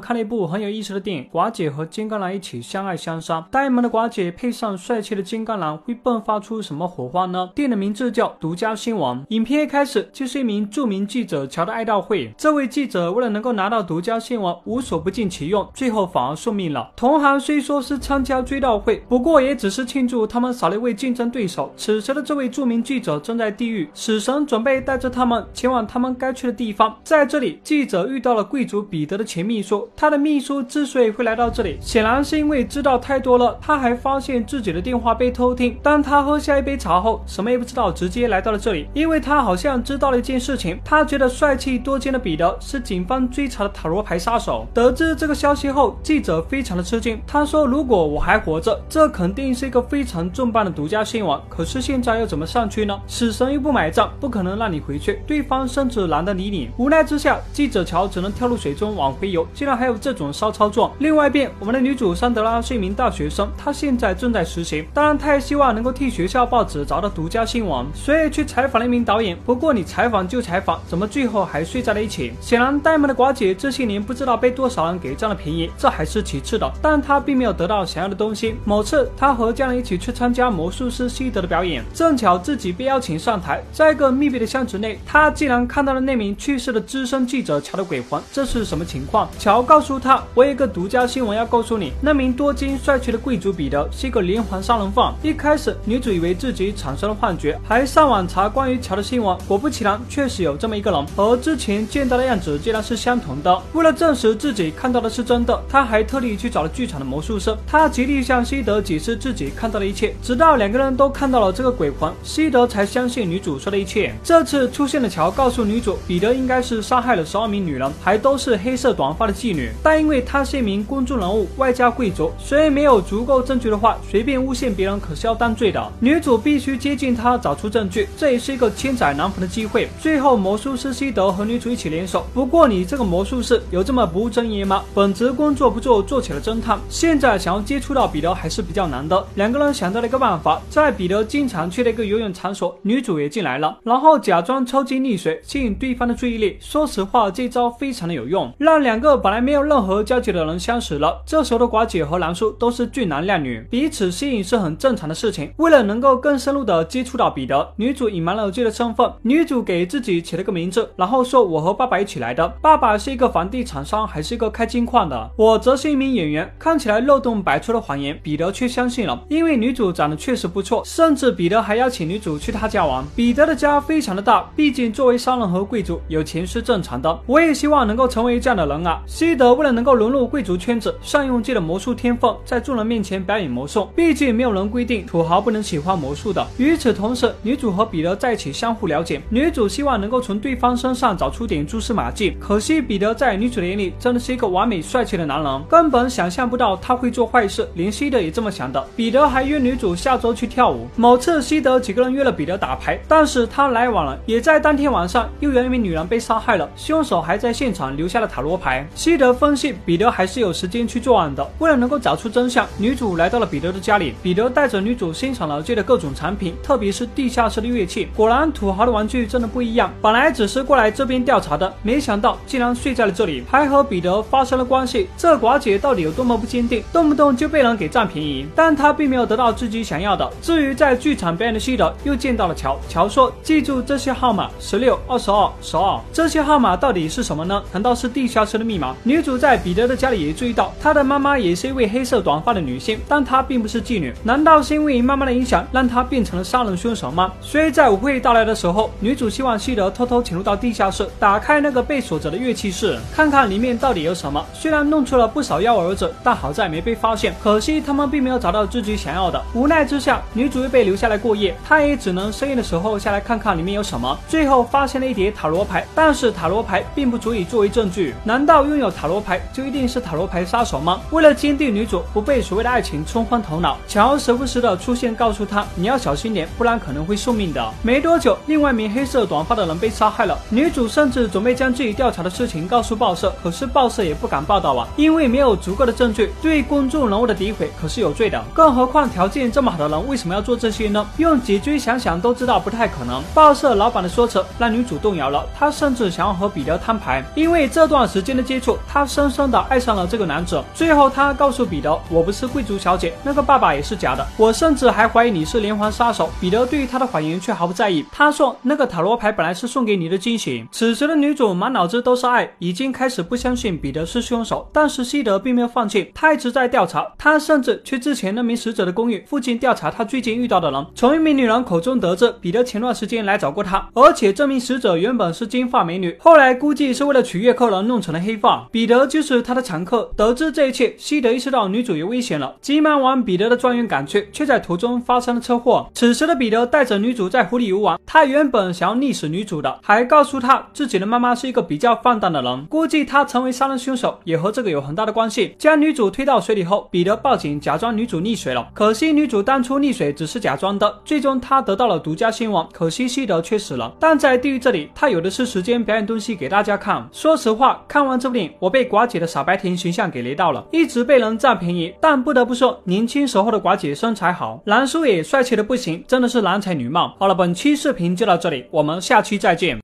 看了一部很有意思的电影，寡姐和金刚狼一起相爱相杀，呆萌的寡姐配上帅气的金刚狼，会迸发出什么火花呢？电影的名字叫《独家新闻》。影片一开始就是一名著名记者乔的爱悼会，这位记者为了能够拿到独家新闻，无所不尽其用，最后反而送命了。同行虽说是参加追悼会，不过也只是庆祝他们少了一位竞争对手。此时的这位著名记者正在地狱，死神准备带着他们前往他们该去的地方。在这里，记者遇到了贵族彼得的前秘书，他的秘书。之所以会来到这里，显然是因为知道太多了。他还发现自己的电话被偷听。当他喝下一杯茶后，什么也不知道，直接来到了这里。因为他好像知道了一件事情，他觉得帅气多金的彼得是警方追查的塔罗牌杀手。得知这个消息后，记者非常的吃惊。他说：“如果我还活着，这肯定是一个非常重磅的独家新闻。可是现在要怎么上去呢？死神又不买账，不可能让你回去。对方甚至懒得理你。无奈之下，记者乔只能跳入水中往回游。竟然还有这种骚。操作。另外一边，我们的女主桑德拉是一名大学生，她现在正在实习。当然，她也希望能够替学校报纸找到独家新闻，所以去采访了一名导演。不过，你采访就采访，怎么最后还睡在了一起？显然，呆萌的寡姐这些年不知道被多少人给占了便宜，这还是其次的。但她并没有得到想要的东西。某次，她和家人一起去参加魔术师西德的表演，正巧自己被邀请上台，在一个密闭的箱子内，她竟然看到了那名去世的资深记者乔的鬼魂。这是什么情况？乔乔告诉他。我有一个独家新闻要告诉你，那名多金帅气的贵族彼得是一个连环杀人犯。一开始，女主以为自己产生了幻觉，还上网查关于乔的新闻。果不其然，确实有这么一个人，和之前见到的样子竟然是相同的。为了证实自己看到的是真的，她还特地去找了剧场的魔术师。她极力向西德解释自己看到的一切，直到两个人都看到了这个鬼魂，西德才相信女主说的一切。这次出现的乔告诉女主，彼得应该是杀害了十二名女人，还都是黑色短发的妓女，但因为他是一名公众人物，外加贵族，所以没有足够证据的话，随便诬陷别人可是要当罪的。女主必须接近他，找出证据，这也是一个千载难逢的机会。最后，魔术师西德和女主一起联手。不过，你这个魔术师有这么不务正业吗？本职工作不做，做起了侦探。现在想要接触到彼得还是比较难的。两个人想到了一个办法，在彼得经常去的一个游泳场所，女主也进来了，然后假装抽筋溺水，吸引对方的注意力。说实话，这招非常的有用，让两个本来还没有任何交集的人。相识了，这时候的寡姐和狼叔都是俊男靓女，彼此吸引是很正常的事情。为了能够更深入的接触到彼得，女主隐瞒了自己的身份。女主给自己起了个名字，然后说：“我和爸爸一起来的，爸爸是一个房地产商，还是一个开金矿的。我则是一名演员。”看起来漏洞百出的谎言，彼得却相信了，因为女主长得确实不错，甚至彼得还邀请女主去他家玩。彼得的家非常的大，毕竟作为商人和贵族，有钱是正常的。我也希望能够成为这样的人啊！西德为了能够融入贵。族圈子善用自己的魔术天分，在众人面前表演魔术。毕竟没有人规定土豪不能喜欢魔术的。与此同时，女主和彼得在一起相互了解。女主希望能够从对方身上找出点蛛丝马迹。可惜彼得在女主的眼里真的是一个完美帅气的男人，根本想象不到他会做坏事。连西德也这么想的。彼得还约女主下周去跳舞。某次西德几个人约了彼得打牌，但是他来晚了。也在当天晚上，又有一名女人被杀害了，凶手还在现场留下了塔罗牌。希德分析彼得还是。有时间去作案的。为了能够找出真相，女主来到了彼得的家里。彼得带着女主欣赏了这的各种产品，特别是地下室的乐器。果然，土豪的玩具真的不一样。本来只是过来这边调查的，没想到竟然睡在了这里，还和彼得发生了关系。这寡姐到底有多么不坚定，动不动就被人给占便宜？但她并没有得到自己想要的。至于在剧场表演的西德，又见到了乔。乔说：“记住这些号码：十六、二十二、十二。这些号码到底是什么呢？难道是地下室的密码？”女主在彼得的家里。也注意到，他的妈妈也是一位黑色短发的女性，但她并不是妓女。难道是因为妈妈的影响，让她变成了杀人凶手吗？所以在舞会到来的时候，女主希望西德偷偷潜入到地下室，打开那个被锁着的乐器室，看看里面到底有什么。虽然弄出了不少幺蛾子，但好在没被发现。可惜他们并没有找到自己想要的。无奈之下，女主又被留下来过夜，她也只能深夜的时候下来看看里面有什么。最后发现了一叠塔罗牌，但是塔罗牌并不足以作为证据。难道拥有塔罗牌就一定是塔？罗牌杀手吗？为了坚定女主不被所谓的爱情冲昏头脑，乔时不时的出现，告诉她你要小心点，不然可能会送命的。没多久，另外一名黑色短发的人被杀害了。女主甚至准备将自己调查的事情告诉报社，可是报社也不敢报道啊，因为没有足够的证据。对公众人物的诋毁可是有罪的，更何况条件这么好的人为什么要做这些呢？用几句想想都知道不太可能。报社老板的说辞让女主动摇了，她甚至想要和彼得摊牌，因为这段时间的接触，后，她深深的爱上了这个男子。最后，她告诉彼得：“我不是贵族小姐，那个爸爸也是假的，我甚至还怀疑你是连环杀手。”彼得对于她的谎言却毫不在意。他说：“那个塔罗牌本来是送给你的惊喜。”此时的女主满脑子都是爱，已经开始不相信彼得是凶手。但是西德并没有放弃，他一直在调查。他甚至去之前那名死者的公寓附近调查他最近遇到的人。从一名女人口中得知，彼得前段时间来找过他，而且这名死者原本是金发美女，后来估计是为了取悦客人弄成了黑发。彼得就是他的常客。得知这一切，西德意识到女主有危险了，急忙往彼得的庄园赶去，却在途中发生了车祸。此时的彼得带着女主在湖里游玩，他原本想要溺死女主的，还告诉她自己的妈妈是一个比较放荡的人，估计他成为杀人凶手也和这个有很大的关系。将女主推到水里后，彼得报警，假装女主溺水了。可惜女主当初溺水只是假装的，最终他得到了独家新闻，可惜西德却死了。但在地狱这里，他有的是时间表演东西给大家看。说实话，看完这部电影，我被寡姐的傻白甜形象给雷到了，一直被人占便宜。但不得不说，年轻时候的寡姐身材好，男叔也帅气的不行，真的是郎才女貌。好了，本期视频就到这里，我们下期再见。